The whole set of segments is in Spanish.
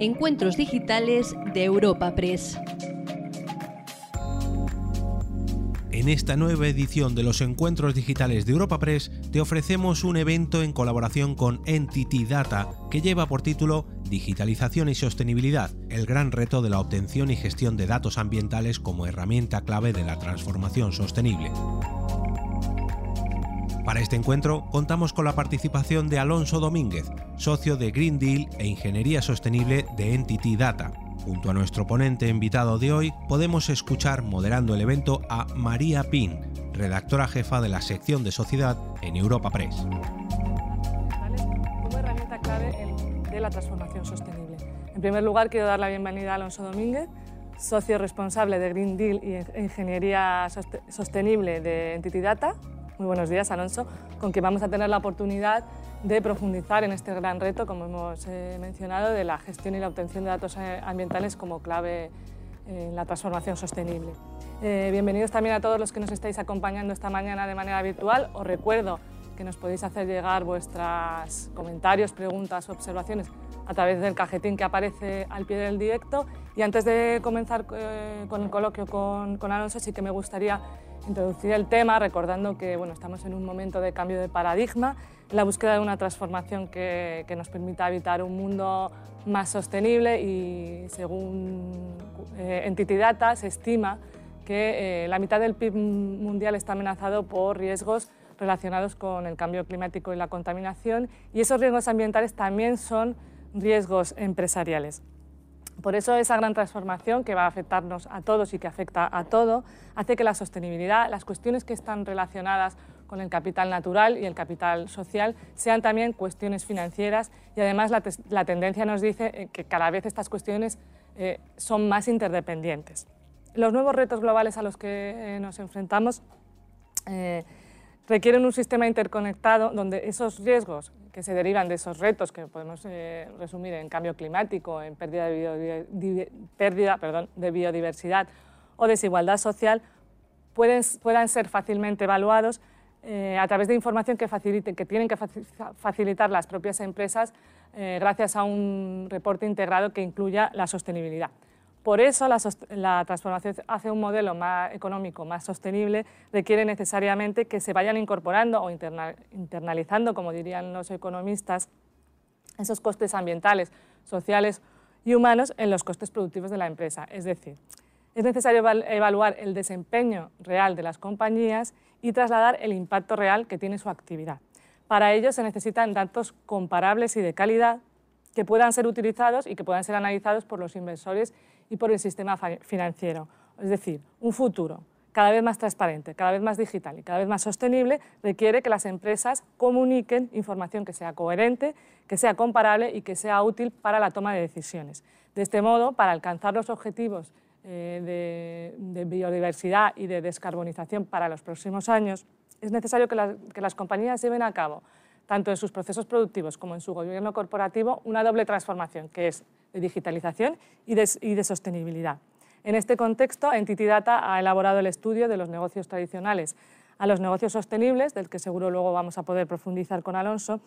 Encuentros Digitales de Europa Press. En esta nueva edición de los Encuentros Digitales de Europa Press te ofrecemos un evento en colaboración con Entity Data que lleva por título Digitalización y Sostenibilidad, el gran reto de la obtención y gestión de datos ambientales como herramienta clave de la transformación sostenible. Para este encuentro contamos con la participación de Alonso Domínguez, socio de Green Deal e Ingeniería Sostenible de Entity Data. Junto a nuestro ponente invitado de hoy, podemos escuchar moderando el evento a María Pin, redactora jefa de la sección de sociedad en Europa Press. Como herramienta clave de la transformación sostenible. En primer lugar, quiero dar la bienvenida a Alonso Domínguez, socio responsable de Green Deal y Ingeniería Sostenible de Entity Data, muy buenos días, Alonso, con que vamos a tener la oportunidad de profundizar en este gran reto, como hemos eh, mencionado, de la gestión y la obtención de datos eh, ambientales como clave en la transformación sostenible. Eh, bienvenidos también a todos los que nos estáis acompañando esta mañana de manera virtual. Os recuerdo que nos podéis hacer llegar vuestros comentarios, preguntas, observaciones a través del cajetín que aparece al pie del directo. Y antes de comenzar con el coloquio con Alonso, sí que me gustaría introducir el tema recordando que bueno, estamos en un momento de cambio de paradigma, la búsqueda de una transformación que, que nos permita habitar un mundo más sostenible y según eh, Entity Data se estima que eh, la mitad del PIB mundial está amenazado por riesgos relacionados con el cambio climático y la contaminación y esos riesgos ambientales también son riesgos empresariales. Por eso esa gran transformación que va a afectarnos a todos y que afecta a todo, hace que la sostenibilidad, las cuestiones que están relacionadas con el capital natural y el capital social sean también cuestiones financieras y además la, tendencia nos dice eh, que cada vez estas cuestiones eh, son más interdependientes. Los nuevos retos globales a los que eh, nos enfrentamos requieren un sistema interconectado donde esos riesgos que se derivan de esos retos que podemos eh, resumir en cambio climático, en pérdida de, biodiversidad o desigualdad social, puedan ser fácilmente evaluados eh, a través de información que, facilite, que tienen que facilitar las propias empresas eh, gracias a un reporte integrado que incluya la sostenibilidad. Por eso la, transformación hacia un modelo más económico, más sostenible, requiere necesariamente que se vayan incorporando o internalizando, como dirían los economistas, esos costes ambientales, sociales y humanos en los costes productivos de la empresa. Es decir, es necesario evaluar el desempeño real de las compañías y trasladar el impacto real que tiene su actividad. Para ello se necesitan datos comparables y de calidad que puedan ser utilizados y que puedan ser analizados por los inversores y por el sistema financiero. Es decir, un futuro cada vez más transparente, cada vez más digital y cada vez más sostenible requiere que las empresas comuniquen información que sea coherente, que sea comparable y que sea útil para la toma de decisiones. De este modo, para alcanzar los objetivos eh, de, biodiversidad y de descarbonización para los próximos años, es necesario que, que las compañías lleven a cabo tanto en sus procesos productivos como en su gobierno corporativo, una doble transformación, que es de digitalización y de, sostenibilidad. En este contexto, Entity Data ha elaborado el estudio de los negocios tradicionales a los negocios sostenibles, del que seguro luego vamos a poder profundizar con Alonso,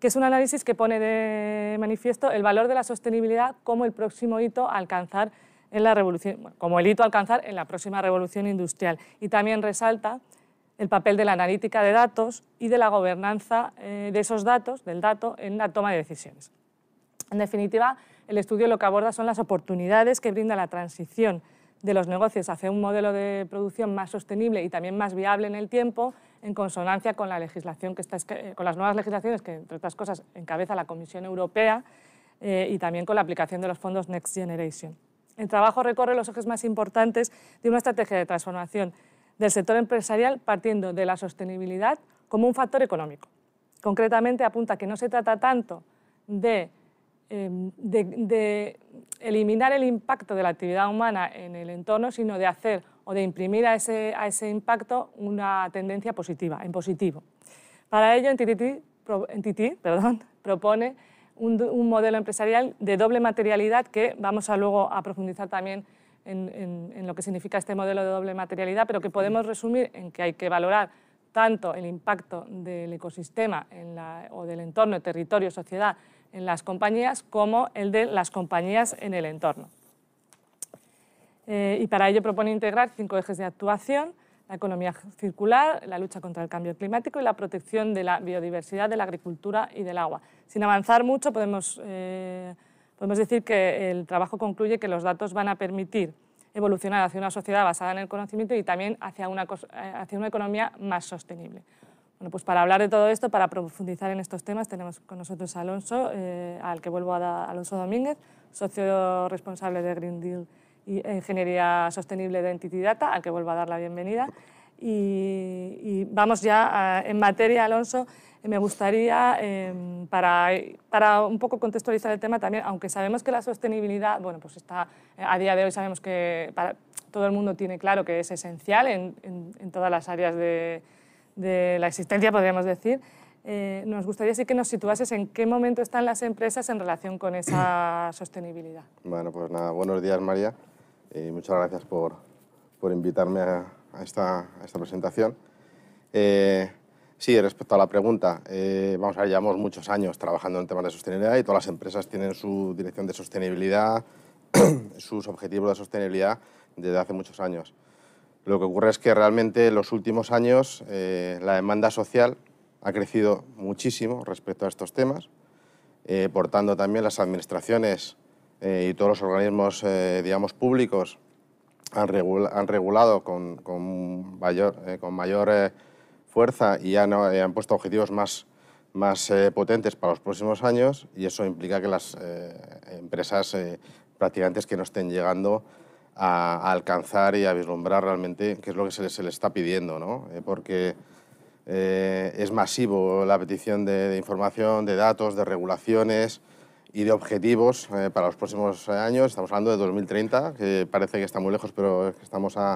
que es un análisis que pone de manifiesto el valor de la sostenibilidad como el próximo hito a alcanzar en la revolución, como el hito a alcanzar en la próxima revolución industrial. Y también resalta el papel de la analítica de datos y de la gobernanza eh, de esos datos, del dato, en la toma de decisiones. En definitiva, el estudio lo que aborda son las oportunidades que brinda la transición de los negocios hacia un modelo de producción más sostenible y también más viable en el tiempo, en consonancia con, la legislación que está, eh, con las nuevas legislaciones que, entre otras cosas, encabeza la Comisión Europea eh, y también con la aplicación de los fondos Next Generation. El trabajo recorre los ejes más importantes de una estrategia de transformación del sector empresarial partiendo de la sostenibilidad como un factor económico. Concretamente apunta que no se trata tanto de, em, eliminar el impacto de la actividad humana en el entorno, sino de hacer o de imprimir a ese, a ese impacto una tendencia positiva, en positivo. Para ello, Entity, perdón, propone un, un, modelo empresarial de doble materialidad que vamos a luego a profundizar también en, lo que significa este modelo de doble materialidad, pero que podemos resumir en que hay que valorar tanto el impacto del ecosistema o del entorno, territorio, sociedad en las compañías como el de las compañías en el entorno. Eh, y para ello propone integrar cinco ejes de actuación, la economía circular, la lucha contra el cambio climático y la protección de la biodiversidad, de la agricultura y del agua. Sin avanzar mucho, podemos, eh, podemos decir que el trabajo concluye que los datos van a permitir evolucionar hacia una sociedad basada en el conocimiento y también hacia una, eh, hacia una economía más sostenible. Bueno, pues para hablar de todo esto, para profundizar en estos temas, tenemos con nosotros a Alonso, al que vuelvo a dar, Alonso Domínguez, socio responsable de Green Deal y Ingeniería Sostenible de Entity Data, al que vuelvo a dar la bienvenida. Y, vamos ya en materia, Alonso. Me gustaría, em, para, para, un poco contextualizar el tema también, aunque sabemos que la sostenibilidad, bueno, pues está, a día de hoy sabemos que para, todo el mundo tiene claro que es esencial en, en, todas las áreas de, de, la existencia, podríamos decir. Eh, nos gustaría sí que nos situases en qué momento están las empresas en relación con esa sostenibilidad. Bueno, pues nada, buenos días María y muchas gracias por, por invitarme a, esta, esta, presentación. Eh, sí, respecto a la pregunta, eh, vamos a ver, llevamos muchos años trabajando en temas de sostenibilidad y todas las empresas tienen su dirección de sostenibilidad, sus objetivos de sostenibilidad desde hace muchos años. Lo que ocurre es que realmente en los últimos años eh, la demanda social ha crecido muchísimo respecto a estos temas, por tanto también las administraciones eh, y todos los organismos, eh, digamos, públicos han, han regulado con, con mayor, eh, con mayor fuerza y han, han, puesto objetivos más, más potentes para los próximos años y eso implica que las empresas prácticamente es que no estén llegando a, alcanzar y a vislumbrar realmente qué es lo que se les, se les está pidiendo, ¿no? porque es masivo la petición de, de información, de datos, de regulaciones, y de objetivos eh, para los próximos años. Estamos hablando de 2030, que parece que está muy lejos, pero estamos a,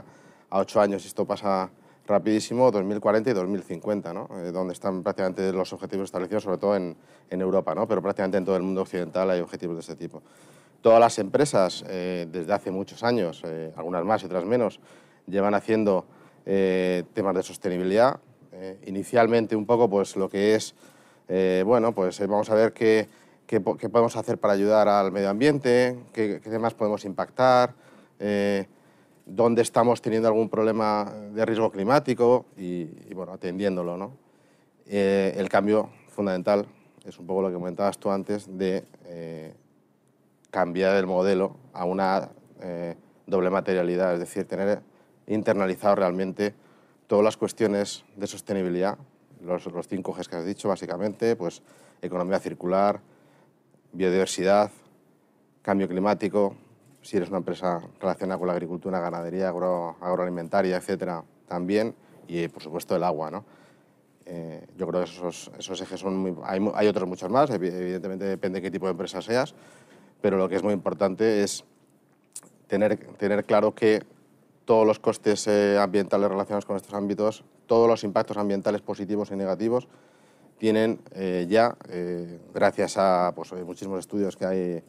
a ocho años y esto pasa rapidísimo, 2040 y 2050, ¿no? Eh, donde están prácticamente los objetivos establecidos, sobre todo en, en, Europa, ¿no? pero prácticamente en todo el mundo occidental hay objetivos de este tipo. Todas las empresas, eh, desde hace muchos años, algunas más y otras menos, llevan haciendo temas de sostenibilidad. inicialmente un poco pues, lo que es, bueno, pues vamos a ver que qué, podemos hacer para ayudar al medio ambiente, qué, qué temas podemos impactar, eh, dónde estamos teniendo algún problema de riesgo climático y, bueno, atendiéndolo. ¿no? Eh, el cambio fundamental es un poco lo que comentabas tú antes de eh, cambiar el modelo a una doble materialidad, es decir, tener internalizado realmente todas las cuestiones de sostenibilidad, los, los cinco ejes que has dicho básicamente, pues economía circular, biodiversidad, cambio climático, si eres una empresa relacionada con la agricultura, ganadería, agroalimentaria, etcétera, también, y por supuesto el agua. ¿no? Eh, yo creo que esos, esos ejes son muy, hay, hay, otros muchos más, evidentemente depende de qué tipo de empresa seas, pero lo que es muy importante es tener, tener claro que todos los costes eh, ambientales relacionados con estos ámbitos, todos los impactos ambientales positivos y negativos, tienen eh, ya, eh, gracias a pues, muchísimos estudios que hay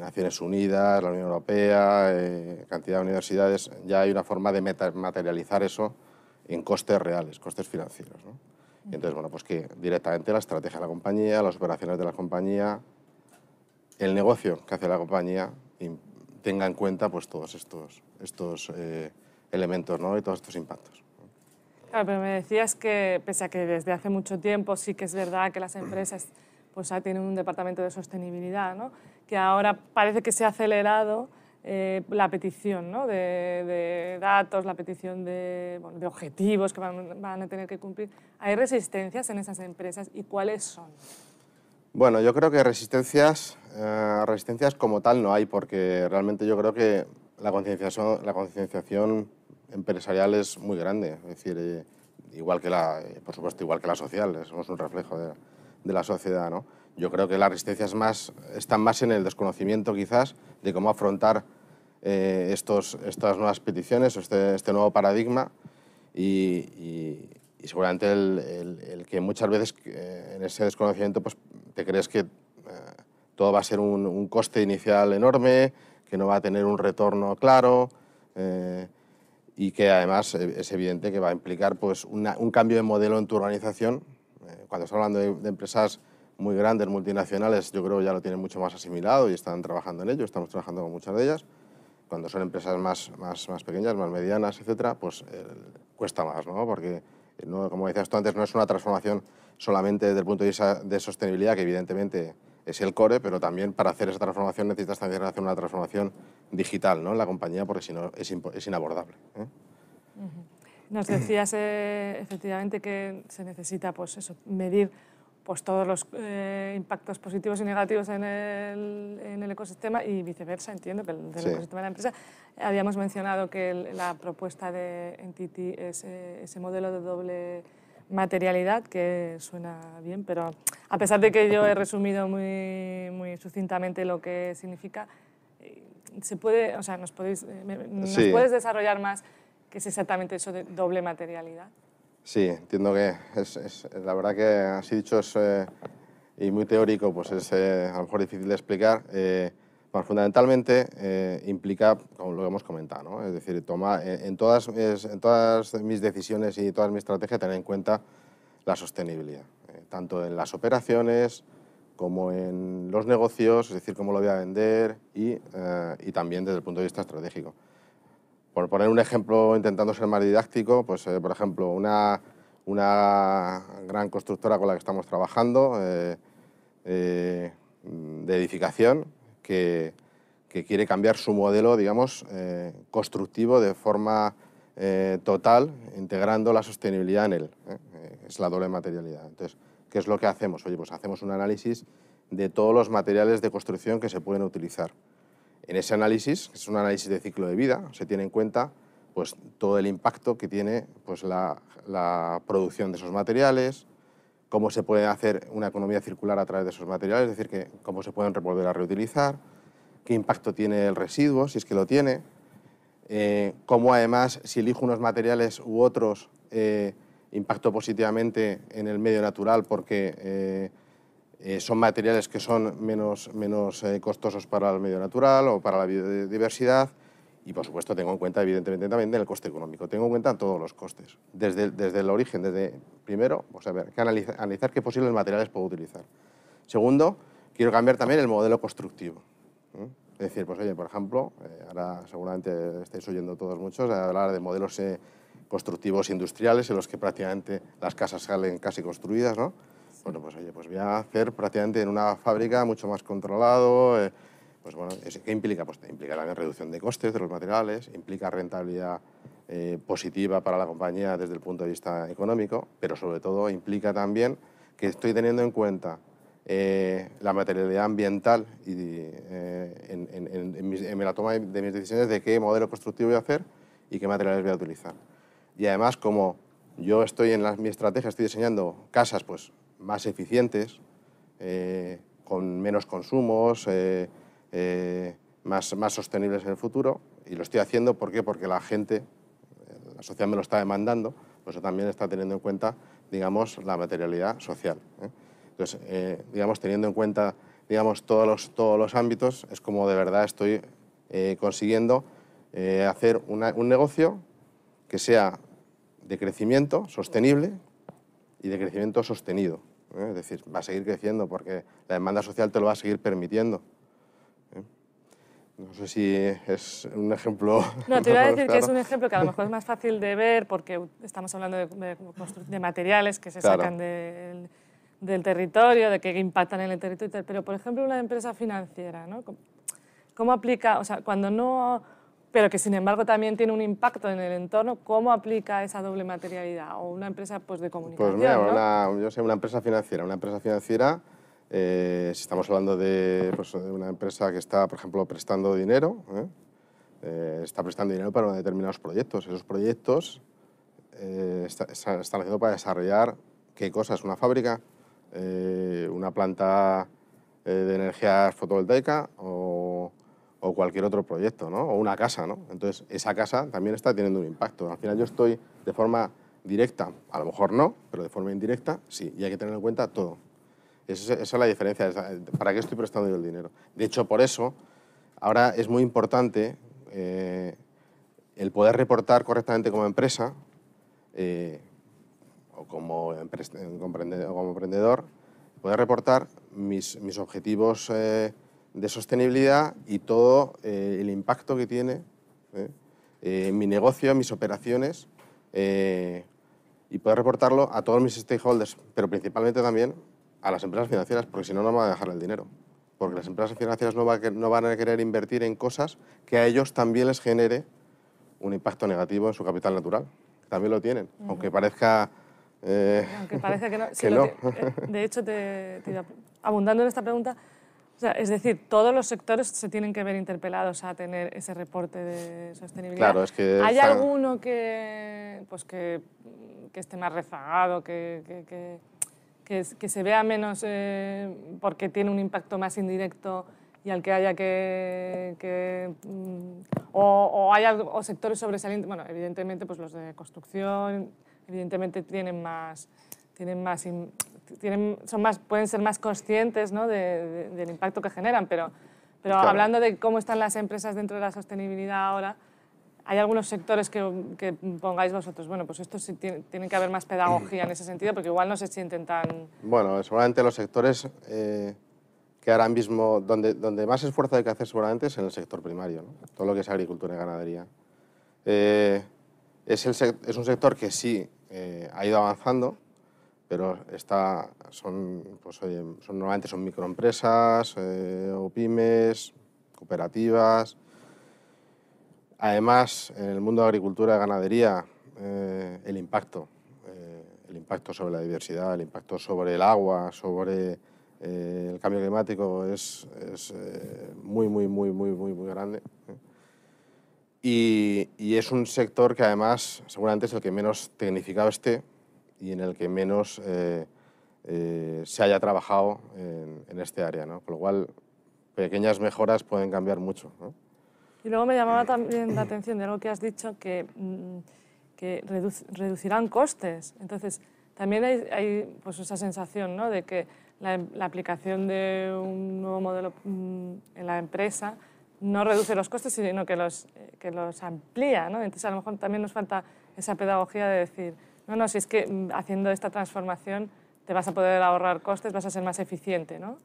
Naciones Unidas, la Unión Europea, eh, cantidad de universidades, ya hay una forma de materializar eso en costes reales, costes financieros. Y entonces, bueno, pues que directamente la estrategia de la compañía, las operaciones de la compañía, el negocio que hace la compañía tenga en cuenta pues, todos estos, estos elementos ¿no? y todos estos impactos. Claro, pero me decías que, pese a que desde hace mucho tiempo sí que es verdad que las empresas pues, tienen un departamento de sostenibilidad, ¿no? Que ahora parece que se ha acelerado eh, la petición ¿no? de, datos, la petición de, bueno, de objetivos que van, van, a tener que cumplir. ¿Hay resistencias en esas empresas y cuáles son? Bueno, yo creo que resistencias, eh, resistencias como tal no hay, porque realmente yo creo que la concienciación, la concienciación empresarial es muy grande, es decir, eh, igual que la, por supuesto, igual que la social, somos un reflejo de, de, la sociedad, ¿no? Yo creo que las resistencias más, están más en el desconocimiento quizás de cómo afrontar eh, estos, estas nuevas peticiones, este, este nuevo paradigma y, y, seguramente el, que muchas veces en ese desconocimiento pues, te crees que todo va a ser un, coste inicial enorme, que no va a tener un retorno claro y que además eh, es evidente que va a implicar pues, un cambio de modelo en tu organización. Eh, cuando estamos hablando de, empresas muy grandes, multinacionales, yo creo ya lo tienen mucho más asimilado y están trabajando en ello, estamos trabajando con muchas de ellas. Cuando son empresas más, más, más pequeñas, más medianas, etcétera, pues eh, cuesta más, ¿no? Porque, no, como decías tú antes, no es una transformación solamente desde el punto de vista de sostenibilidad, que evidentemente es el core, pero también para hacer esa transformación necesitas también hacer una transformación digital ¿no? en la compañía, porque si no es, es inabordable. ¿eh? Nos decías eh, efectivamente que se necesita pues eso, medir pues, todos los eh, impactos positivos y negativos en el, en el, ecosistema y viceversa, entiendo, que del ecosistema de la empresa. Habíamos mencionado que la propuesta de Entity es ese modelo de doble materialidad, que suena bien, pero a pesar de que yo he resumido muy, muy sucintamente lo que significa, eh, se puede, o sea, nos, podéis, ¿nos puedes desarrollar más qué es exactamente eso de doble materialidad? Sí, entiendo que es, la verdad que así dicho es, eh, y muy teórico, pues es eh, a lo mejor difícil de explicar. Eh, fundamentalmente implica, como lo hemos comentado, ¿no? es decir, toma, en, todas, en todas mis decisiones y todas mis estrategias tener en cuenta la sostenibilidad, tanto en las operaciones como en los negocios, es decir, cómo lo voy a vender y, y también desde el punto de vista estratégico. Por poner un ejemplo, intentando ser más didáctico, pues, eh, por ejemplo, una, una, gran constructora con la que estamos trabajando eh, eh, de edificación que, que, quiere cambiar su modelo, digamos, constructivo de forma total, integrando la sostenibilidad en él. es la doble materialidad. Entonces, ¿qué es lo que hacemos? Oye, pues hacemos un análisis de todos los materiales de construcción que se pueden utilizar en ese análisis, que es un análisis de ciclo de vida, se tiene en cuenta pues, todo el impacto que tiene pues, la, producción de esos materiales, cómo se puede hacer una economía circular a través de esos materiales, es decir, que, cómo se pueden volver a reutilizar, qué impacto tiene el residuo, si es que lo tiene, eh, cómo además, si elijo unos materiales u otros, eh, impacto positivamente en el medio natural porque eh, eh, son materiales que son menos, menos eh, costosos para el medio natural o para la biodiversidad y, por supuesto, tengo en cuenta, evidentemente, también el coste económico. Tengo en cuenta todos los costes, desde, desde el origen, desde, primero, pues a ver, que analizar, qué posibles materiales puedo utilizar. Segundo, quiero cambiar también el modelo constructivo. Es decir, pues oye, por ejemplo, eh, ahora seguramente estáis oyendo todos muchos hablar de modelos constructivos industriales en los que prácticamente las casas salen casi construidas, ¿no? Bueno, pues oye, pues voy a hacer prácticamente en una fábrica mucho más controlado. Eh, pues bueno, ¿qué implica? Pues implica también reducción de costes de los materiales, implica rentabilidad eh, positiva para la compañía desde el punto de vista económico, pero sobre todo implica también que estoy teniendo en cuenta eh, la materialidad ambiental y, en, en, la toma de mis decisiones de qué modelo constructivo voy a hacer y qué materiales voy a utilizar. Y además, como yo estoy en mi estrategia, estoy diseñando casas pues, más eficientes, eh, con menos consumos, eh, eh, más, más sostenibles en el futuro. Y lo estoy haciendo ¿por porque la gente, la sociedad me lo está demandando, pues también está teniendo en cuenta, digamos, la materialidad social. Entonces, digamos, teniendo en cuenta, digamos, todos los, todos los ámbitos, es como de verdad estoy consiguiendo hacer un negocio que sea de crecimiento sostenible y de crecimiento sostenido. ¿Eh? Es decir, va a seguir creciendo porque la demanda social te lo va a seguir permitiendo. ¿eh? No sé si es un ejemplo... No, te iba a decir que es un ejemplo que a lo mejor es más fácil de ver porque estamos hablando de, materiales que se sacan del, del, territorio, de que impactan en el territorio, pero por ejemplo una empresa financiera, ¿no? ¿Cómo aplica, o sea, cuando no pero que sin embargo también tiene un impacto en el entorno, ¿cómo aplica esa doble materialidad? O una empresa pues, de comunicación. Pues mira, yo sé, una empresa financiera. Una empresa financiera, eh, si estamos hablando pues, de, una empresa que está, por ejemplo, prestando dinero, ¿eh? Eh, está prestando dinero para determinados proyectos. Esos proyectos están haciendo para desarrollar qué cosas, una fábrica, una planta de energía fotovoltaica o o cualquier otro proyecto, ¿no? o una casa. ¿no? Entonces, esa casa también está teniendo un impacto. Al final yo estoy de forma directa, a lo mejor no, pero de forma indirecta sí, y hay que tener en cuenta todo. Esa, es la diferencia, ¿para qué estoy prestando yo el dinero? De hecho, por eso, ahora es muy importante eh, el poder reportar correctamente como empresa eh, o como, como emprendedor poder reportar mis, mis objetivos eh, de sostenibilidad y todo eh, el impacto que tiene ¿eh? en mi negocio, en mis operaciones, y poder reportarlo a todos mis stakeholders, pero principalmente también a las empresas financieras, porque si no, no me van a dejar el dinero. Porque las empresas financieras no, no van a querer invertir en cosas que a ellos también les genere un impacto negativo en su capital natural. También lo tienen, aunque parezca eh, Aunque parece que no. Eh, de hecho, te, abundando en esta pregunta, es decir, todos los sectores se tienen que ver interpelados a tener ese reporte de sostenibilidad. Claro, es que ¿Hay alguno que, pues que, que, esté más rezagado, que, que, que se vea menos eh, porque tiene un impacto más indirecto y al que haya que... Mm, o, o, hay o sectores sobresalientes, bueno, evidentemente pues los de construcción, evidentemente tienen más, tienen más, tienen, son más, pueden ser más conscientes ¿no? de, del impacto que generan, pero, pero hablando de cómo están las empresas dentro de la sostenibilidad ahora, ¿hay algunos sectores que, que pongáis vosotros? Bueno, pues esto sí tiene, tiene, que haber más pedagogía en ese sentido, porque igual no se sienten tan... Bueno, seguramente los sectores eh, que ahora mismo, donde, donde más esfuerzo hay que hacer seguramente es en el sector primario, ¿no? todo lo que es agricultura y ganadería. Eh, es, el, es un sector que sí eh, ha ido avanzando, pero está, son, pues, son, normalmente son microempresas eh, o pymes, cooperativas. Además, en el mundo de agricultura y ganadería, eh, el impacto, el impacto sobre la diversidad, el impacto sobre el agua, sobre el cambio climático es, es muy, muy, muy, muy, muy, muy grande. Y, es un sector que además seguramente es el que menos tecnificado esté y en el que menos eh, eh, se haya trabajado en, este área. ¿no? Con lo cual, pequeñas mejoras pueden cambiar mucho. Y luego me llamaba también la atención de algo que has dicho, que, mm, que reducirán costes. Entonces, también hay, pues esa sensación ¿no? de que la, la, aplicación de un nuevo modelo mm, en la empresa no reduce los costes, sino que los, eh, que los amplía. ¿no? Entonces, a lo mejor también nos falta esa pedagogía de decir, no, no, si es que mm, haciendo esta transformación te vas a poder ahorrar costes, vas a ser más eficiente, ¿no?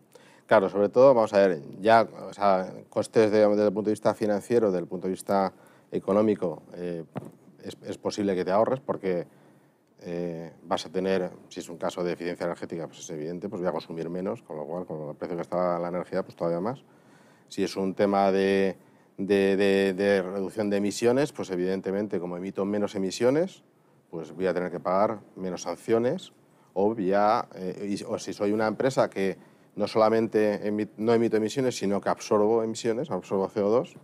Claro, sobre todo, vamos a ver, ya, o sea, costes desde el punto de vista financiero, desde el punto de vista económico, eh, es, posible que te ahorres porque eh, vas a tener, si es un caso de eficiencia energética, pues es evidente, pues voy a consumir menos, con lo cual, con el precio que está la energía, pues todavía más. Si es un tema de, reducción de emisiones, pues evidentemente como emito menos emisiones, pues voy a tener que pagar menos sanciones o, eh, o si soy una empresa que no solamente no emito emisiones, sino que absorbo emisiones, absorbo CO2,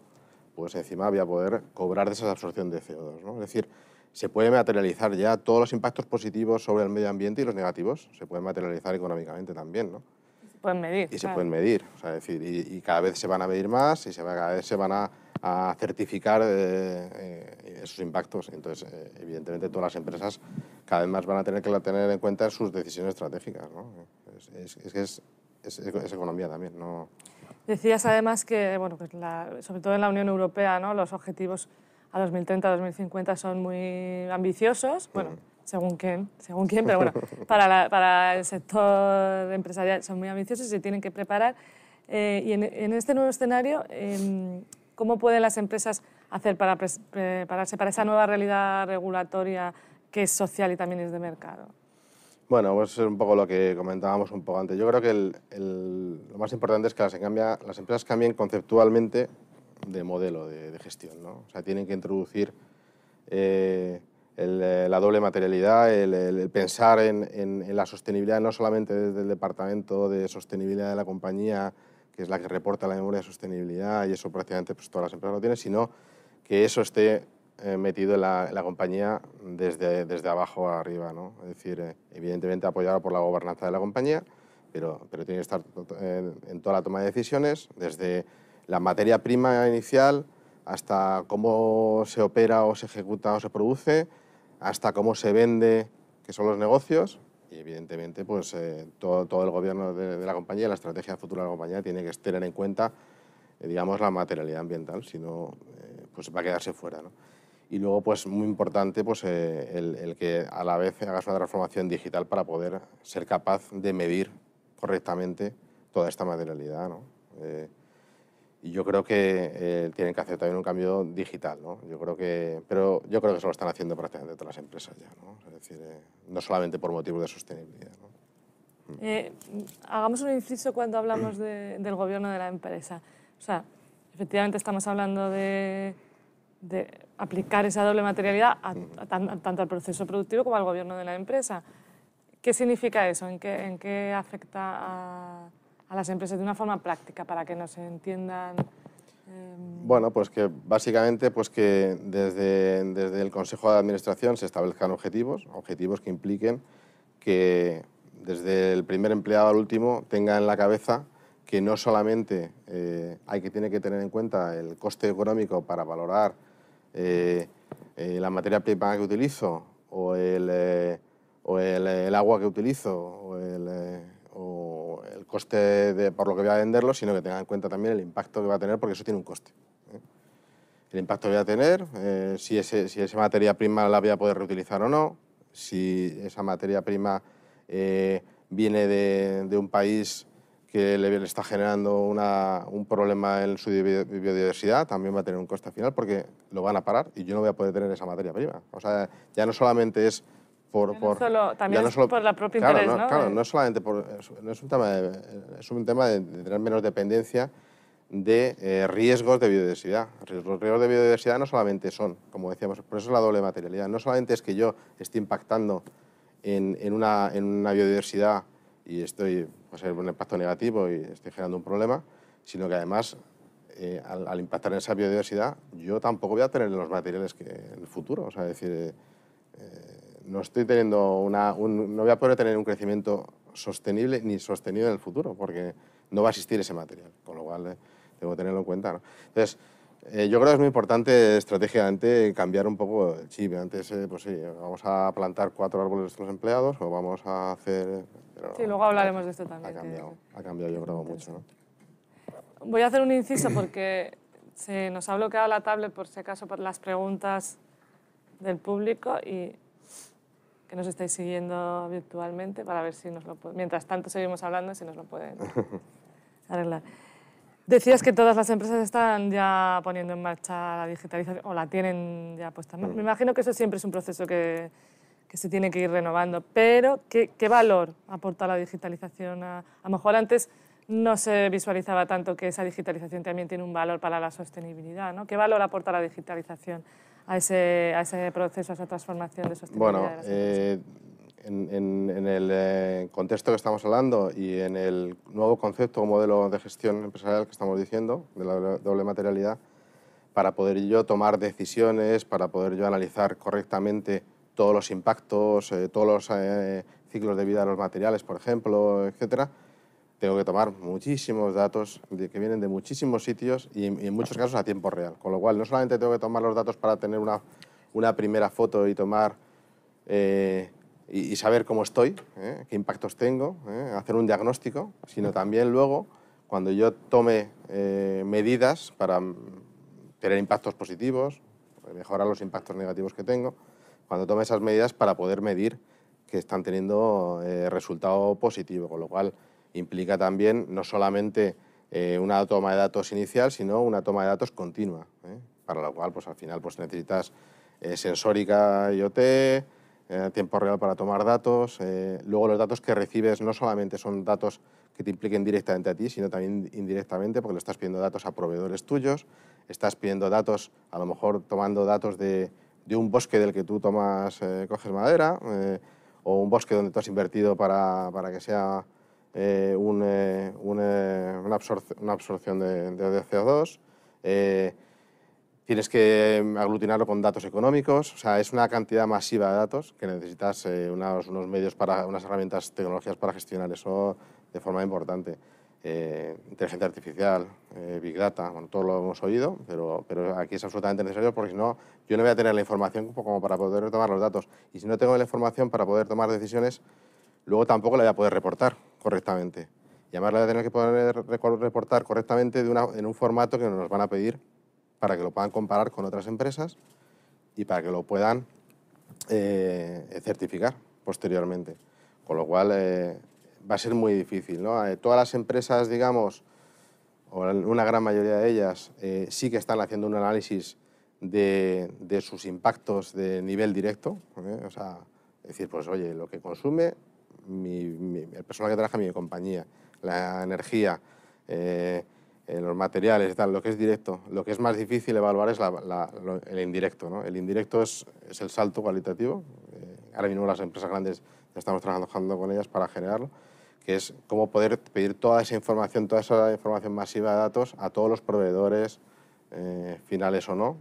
pues encima voy a poder cobrar de esa absorción de CO2. ¿no? Es decir, se puede materializar ya todos los impactos positivos sobre el medio ambiente y los negativos, se pueden materializar económicamente también. ¿no? pueden medir. Y se pueden medir, o sea, decir, y, cada vez se van a medir más y se va, cada vez se van a, certificar eh, eh, esos impactos. Entonces, eh, evidentemente, todas las empresas cada vez más van a tener que tener en cuenta sus decisiones estratégicas. ¿no? Es, es, es, es, economía también. ¿no? Decías además que, bueno, pues sobre todo en la Unión Europea, ¿no? los objetivos a 2030-2050 son muy ambiciosos. Bueno, según quién, según quién, pero bueno, para, para, el sector empresarial son muy ambiciosos y se tienen que preparar. Eh, y en, este nuevo escenario, em, ¿cómo pueden las empresas hacer para prepararse para esa nueva realidad regulatoria que es social y también es de mercado? Bueno, pues es un poco lo que comentábamos un poco antes. Yo creo que lo más importante es que las, empresas cambien conceptualmente de modelo de, gestión. ¿no? O sea, tienen que introducir eh, eh, la doble materialidad, el, pensar en, la sostenibilidad no solamente desde el departamento de sostenibilidad de la compañía, que es la que reporta la memoria de sostenibilidad y eso prácticamente pues, todas las empresas lo tienen, sino que eso esté eh, metido en la, compañía desde, desde abajo a arriba. ¿no? Es decir, eh, evidentemente apoyado por la gobernanza de la compañía, pero, pero tiene que estar en toda la toma de decisiones, desde la materia prima inicial hasta cómo se opera o se ejecuta o se produce, hasta cómo se vende, que son los negocios, y evidentemente pues, eh, todo, todo, el gobierno de, la compañía, la estrategia futura de la compañía tiene que tener en cuenta eh, digamos, la materialidad ambiental, si no eh, pues va a quedarse fuera. ¿no? Y luego, pues muy importante pues, el, el, que a la vez hagas una transformación digital para poder ser capaz de medir correctamente toda esta materialidad. ¿no? Y yo creo que tienen que hacer también un cambio digital, ¿no? Yo creo que, pero yo creo que eso lo están haciendo prácticamente todas las empresas ya, ¿no? Es decir, no solamente por motivos de sostenibilidad. Eh, hagamos un inciso cuando hablamos del gobierno de la empresa. O sea, efectivamente estamos hablando de, aplicar esa doble materialidad tanto al proceso productivo como al gobierno de la empresa. ¿Qué significa eso? ¿En qué, en qué afecta a, a, las empresas de una forma práctica para que nos entiendan? Em, bueno, pues que básicamente pues que desde, desde el Consejo de Administración se establezcan objetivos, objetivos que impliquen que desde el primer empleado al último, tenga en la cabeza que no solamente eh, hay que tiene que tener en cuenta el coste económico para valorar eh, eh, la materia prima que utilizo o el, o el, agua que utilizo o el, o el coste de, por lo que voy a venderlo, sino que tenga en cuenta también el impacto que va a tener, porque eso tiene un coste. El impacto que voy a tener, si, ese, si esa materia prima la voy a poder reutilizar o no, si esa materia prima eh, viene de, un país que le, está generando un problema en su biodiversidad, también va a tener un coste final porque lo van a parar y yo no voy a poder tener esa materia prima. O sea, ya no solamente es por... por también es por la propia interés, ¿no? Claro, no solamente por... No es un tema de, es un tema de, tener menos dependencia de eh, riesgos de biodiversidad. Los riesgos de biodiversidad no solamente son, como decíamos, por eso es la doble materialidad, no solamente es que yo esté impactando en, una, en una, biodiversidad y estoy, pues, un impacto negativo y estoy generando un problema, sino que además, eh, al, impactar en esa biodiversidad, yo tampoco voy a tener los materiales que en el futuro. O sea, es decir, eh, no estoy teniendo una, no voy a poder tener un crecimiento sostenible ni sostenido en el futuro, porque no va a existir ese material, con lo cual eh, tengo que tenerlo en cuenta. Entonces, eh, yo creo que es muy importante estratégicamente cambiar un poco el chip. Antes, eh, pues sí, vamos a plantar cuatro árboles de nuestros empleados o vamos a hacer... sí, luego hablaremos de esto también. Ha cambiado, ha cambiado yo creo, mucho. ¿no? Voy a hacer un inciso porque se nos ha bloqueado la tablet por si acaso por las preguntas del público y que nos estáis siguiendo virtualmente para ver si nos lo mientras tanto seguimos hablando si nos lo pueden arreglar. Decías que todas las empresas están ya poniendo en marcha la digitalización o la tienen ya puesta. Me mm. imagino que eso siempre es un proceso que, que se tiene que ir renovando. Pero, ¿qué, qué valor aporta la digitalización? A, lo mejor antes no se visualizaba tanto que esa digitalización también tiene un valor para la sostenibilidad. ¿no? ¿Qué valor aporta la digitalización a ese, a ese proceso, a esa transformación de sostenibilidad? Bueno, eh, en, el eh, contexto que estamos hablando y en el nuevo concepto o modelo de gestión empresarial que estamos diciendo, de la doble materialidad, para poder yo tomar decisiones, para poder yo analizar correctamente todos los impactos, eh, todos los eh, ciclos de vida de los materiales, por ejemplo, etcétera, tengo que tomar muchísimos datos que vienen de muchísimos sitios y en, muchos casos a tiempo real. Con lo cual, no solamente tengo que tomar los datos para tener una, primera foto y tomar y, saber cómo estoy, ¿eh? qué impactos tengo, ¿eh? hacer un diagnóstico, sino también luego, cuando yo tome eh, medidas para tener impactos positivos, mejorar los impactos negativos que tengo, cuando tome esas medidas para poder medir que están teniendo resultado positivo, con lo cual implica también no solamente una toma de datos inicial, sino una toma de datos continua, para lo cual pues, al final pues, necesitas sensórica IoT, eh, tiempo real para tomar datos. Eh, luego los datos que recibes no solamente son datos que te impliquen directamente a ti, sino también indirectamente, porque le estás pidiendo datos a proveedores tuyos, estás pidiendo datos, a lo mejor tomando datos de, de un bosque del que tú tomas, eh, coges madera, o un bosque donde tú has invertido para, para que sea un, una, absorción de, de CO2 tienes que aglutinarlo con datos económicos, o sea, es una cantidad masiva de datos que necesitas eh, unos, unos, medios para, unas herramientas tecnologías para gestionar eso de forma importante. Eh, inteligencia artificial, eh, Big Data, bueno, todo lo hemos oído, pero, pero aquí es absolutamente necesario porque si no, yo no voy a tener la información como para poder tomar los datos. Y si no tengo la información para poder tomar decisiones, luego tampoco la voy a poder reportar correctamente. Y además la voy a tener que poder reportar correctamente de en un formato que nos van a pedir para que lo puedan comparar con otras empresas y para que lo puedan eh, certificar posteriormente. Con lo cual, eh, va a ser muy difícil. Eh, todas las empresas, digamos, o una gran mayoría de ellas, sí que están haciendo un análisis de, de sus impactos de nivel directo. O sea, decir, pues oye, lo que consume mi, el personal que trabaja en mi compañía, la energía, eh, los materiales, tal, lo que es directo. Lo que es más difícil evaluar es el indirecto. ¿no? El indirecto es, es el salto cualitativo. ahora mismo las empresas grandes estamos trabajando con ellas para generarlo, que es cómo poder pedir toda esa información, toda esa información masiva de datos a todos los proveedores, eh, finales o no,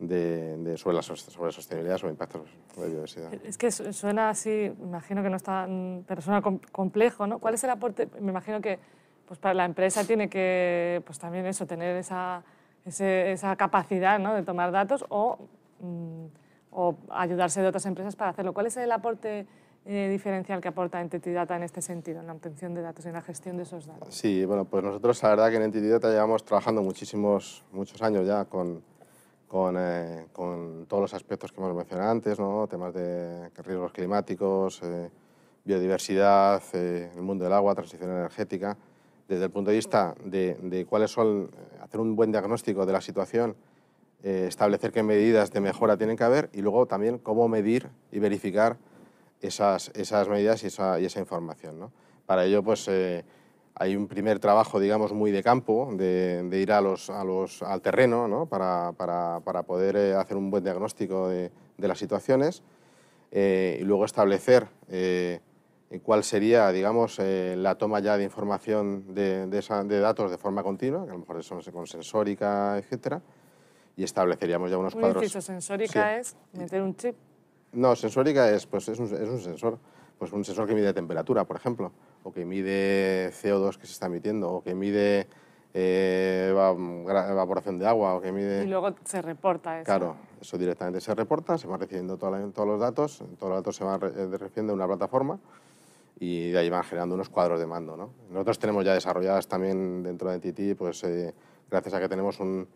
eh, de, sobre, la, sobre sostenibilidad, sobre impactos de biodiversidad. Es que suena así, imagino que no es tan, pero suena complejo, ¿no? ¿Cuál es el aporte? Me imagino que pues para la empresa tiene que pues también eso, tener esa, esa capacidad ¿no? de tomar datos o... Mm, o ayudarse de otras empresas para hacerlo. ¿Cuál es el aporte eh, diferencial que aporta Entity Data en este sentido, en la obtención de datos, en la gestión de esos datos? Sí, bueno, pues nosotros la verdad que en Entity Data llevamos trabajando muchísimos, muchos años ya con, con, eh, con todos los aspectos que hemos mencionado antes, ¿no? temas de riesgos climáticos, eh, biodiversidad, el mundo del agua, transición energética, desde el punto de vista de, de cuáles son, hacer un buen diagnóstico de la situación eh, establecer qué medidas de mejora tienen que haber y luego también cómo medir y verificar esas, esas medidas y esa, y esa información. ¿no? Para ello, pues, eh, hay un primer trabajo, digamos, muy de campo, de, de ir a los, a los, al terreno ¿no? para, para, para, poder eh, hacer un buen diagnóstico de, de las situaciones y luego establecer cuál sería, digamos, la toma ya de información de, de, esa, de, datos de forma continua, que a lo mejor son con sensórica, etcétera, y estableceríamos ya unos un cuadros. Inciso, sensórica es meter un chip. No, sensórica es, pues, es, un, es un sensor. Pues un sensor que mide temperatura, por ejemplo, o que mide CO2 que se está emitiendo, o que mide eh, evaporación de agua, o que mide... Y luego se reporta eso. Claro, eso directamente se reporta, se van recibiendo todos los datos, todos los datos se van eh, recibiendo en una plataforma y de ahí van generando unos cuadros de mando. ¿no? Nosotros tenemos ya desarrolladas también dentro de NTT, pues eh, gracias a que tenemos un,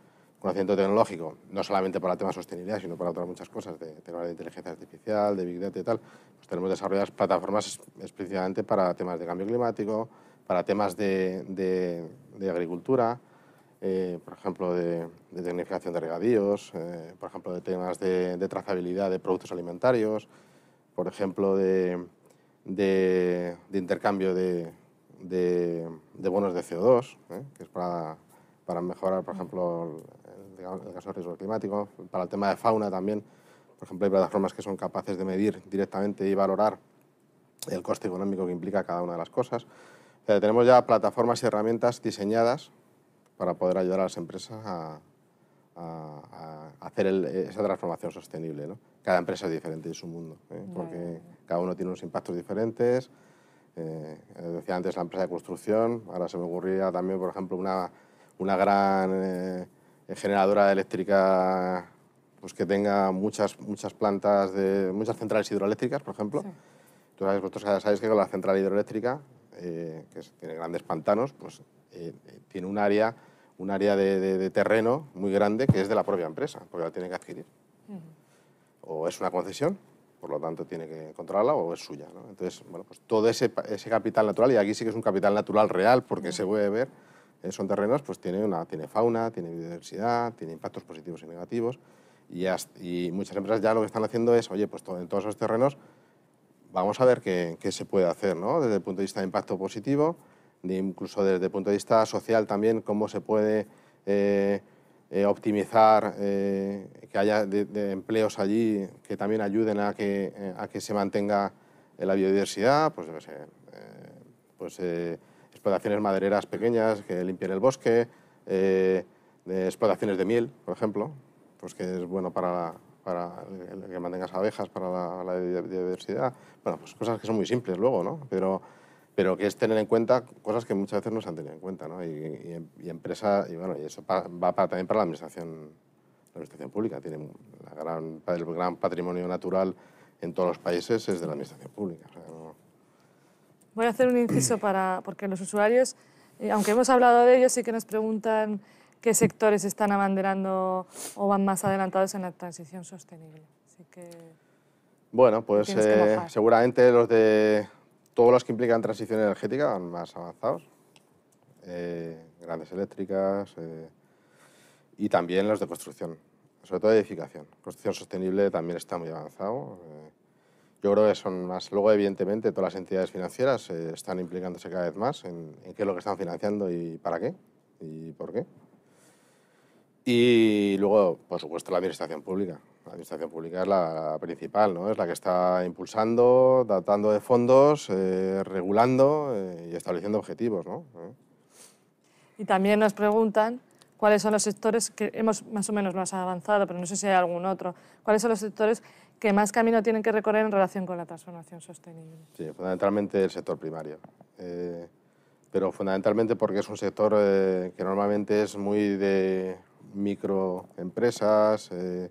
conocimiento tecnológico, no solamente para el tema de sostenibilidad, sino para otras muchas cosas, de temas de inteligencia artificial, de Big Data y tal, pues tenemos desarrolladas plataformas específicamente para temas de cambio climático, para temas de, agricultura, eh, por ejemplo, de, de, tecnificación de regadíos, eh, por ejemplo, de temas de, trazabilidad de productos alimentarios, por ejemplo, de, intercambio de, bonos de CO2, eh, que es para, para mejorar, por ejemplo, el caso de riesgo climático, para el tema de fauna también. Por ejemplo, hay plataformas que son capaces de medir directamente y valorar el coste económico que implica cada una de las cosas. tenemos ya plataformas y herramientas diseñadas para poder ayudar a las empresas a, hacer esa transformación sostenible. ¿no? Cada empresa es diferente en su mundo, ¿eh? porque cada uno tiene unos impactos diferentes. Eh, decía antes la empresa de construcción, ahora se me ocurría también, por ejemplo, una, una gran eh, generadora eléctrica pues que tenga muchas, muchas plantas, de, muchas centrales hidroeléctricas, por ejemplo. Tú sabes, vosotros sabéis que con la central hidroeléctrica, eh, que tiene grandes pantanos, pues eh, eh, tiene un área, un área de, de, terreno muy grande que es de la propia empresa, porque la tiene que adquirir. O es una concesión, por lo tanto tiene que controlarla, o es suya. ¿no? Entonces, bueno, pues todo ese, ese, capital natural, y aquí sí que es un capital natural real, porque se puede ver, eh, son terrenos, pues tiene, una, tiene fauna, tiene biodiversidad, tiene impactos positivos y negativos. Y, muchas empresas ya lo que están haciendo es, oye, pues en todos esos terrenos vamos a ver qué, se puede hacer, ¿no? Desde el punto de vista de impacto positivo, de incluso desde el punto de vista social también, cómo se puede eh, eh, optimizar, que haya empleos allí que también ayuden a que, a que se mantenga la biodiversidad, pues, pues explotaciones madereras pequeñas que limpien el bosque, eh, de explotaciones de miel, por ejemplo, pues que es bueno para, para que mantengas abejas, para la, biodiversidad. Bueno, pues cosas que son muy simples luego, ¿no? Pero, pero que es tener en cuenta cosas que muchas veces no se han tenido en cuenta, ¿no? Y, y, empresa, y bueno, y eso va también para la administración, la administración pública. Tiene la el gran patrimonio natural en todos los países es de la administración pública. Voy a hacer un inciso para, porque los usuarios, eh, aunque hemos hablado de ellos, sí que nos preguntan qué sectores están abanderando o van más adelantados en la transición sostenible. Así que, bueno, pues eh, seguramente los de todos los que implican transición energética van más avanzados, eh, grandes eléctricas eh, y también los de construcción, sobre todo de edificación. Construcción sostenible también está muy avanzado. Eh, yo creo que son más. Luego, evidentemente, todas las entidades financieras están implicándose cada vez más en, en, qué es lo que están financiando y para qué y por qué. Y luego, por supuesto, la administración pública. La administración pública es la principal, ¿no? es la que está impulsando, dotando de fondos, regulando y estableciendo objetivos. ¿no? Y también nos preguntan cuáles son los sectores que hemos más o menos más avanzado, pero no sé si hay algún otro. ¿Cuáles son los sectores que más camino tienen que recorrer en relación con la transformación sostenible? Sí, fundamentalmente el sector primario. Eh, pero fundamentalmente porque es un sector eh, que normalmente es muy de microempresas, eh,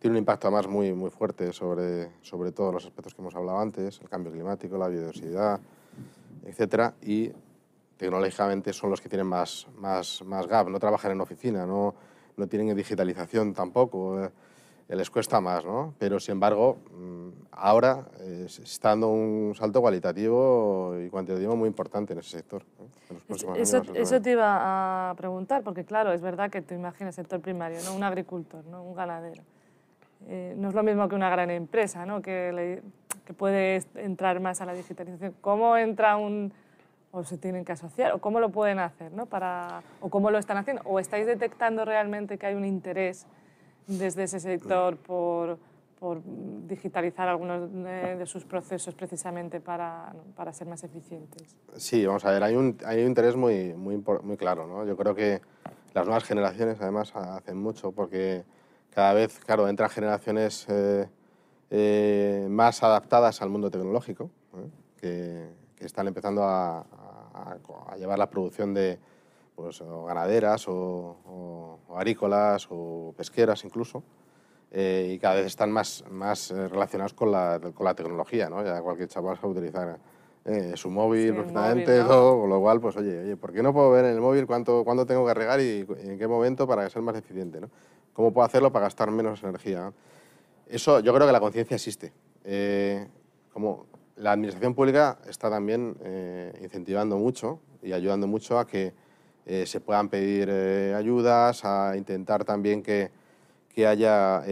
tiene un impacto además muy, muy fuerte sobre, sobre todos los aspectos que hemos hablado antes, el cambio climático, la biodiversidad, etc. Y tecnológicamente son los que tienen más, más, más gap, no trabajan en oficina, no, no tienen digitalización tampoco, les cuesta más, ¿no? Pero sin embargo, mm, ahora eh, está dando un salto cualitativo y cuantitativo muy importante en ese sector. eso, eso te iba a preguntar, porque claro, es verdad que tú imaginas el sector primario, ¿no? un agricultor, ¿no? un ganadero. Eh, no es lo mismo que una gran empresa, ¿no? que, que puede entrar más a la digitalización. ¿Cómo entra un o se tienen que asociar, o cómo lo pueden hacer, ¿no? Para, o cómo lo están haciendo, o estáis detectando realmente que hay un interés desde ese sector por, por digitalizar algunos de, sus procesos precisamente para, para, ser más eficientes. Sí, vamos a ver, hay un, hay un interés muy, muy, muy claro, ¿no? Yo creo que las nuevas generaciones además hacen mucho porque cada vez, claro, entran generaciones eh, eh, más adaptadas al mundo tecnológico, ¿eh? que que están empezando a, llevar la producción de pues, ganaderas o, agrícolas o pesqueras incluso. Eh, y cada vez están más, más eh, relacionados con la, con la tecnología, ¿no? Ya cualquier chaval sabe utilizar eh, su móvil perfectamente, todo, con lo cual, pues oye, oye, ¿por qué no puedo ver en el móvil cuánto, cuándo tengo que regar y, en qué momento para ser más eficiente, ¿no? ¿Cómo puedo hacerlo para gastar menos energía? Eso, yo creo que la conciencia existe. como la administración pública está también eh, incentivando mucho y ayudando mucho a que eh, se puedan pedir eh, ayudas, a intentar también que, que haya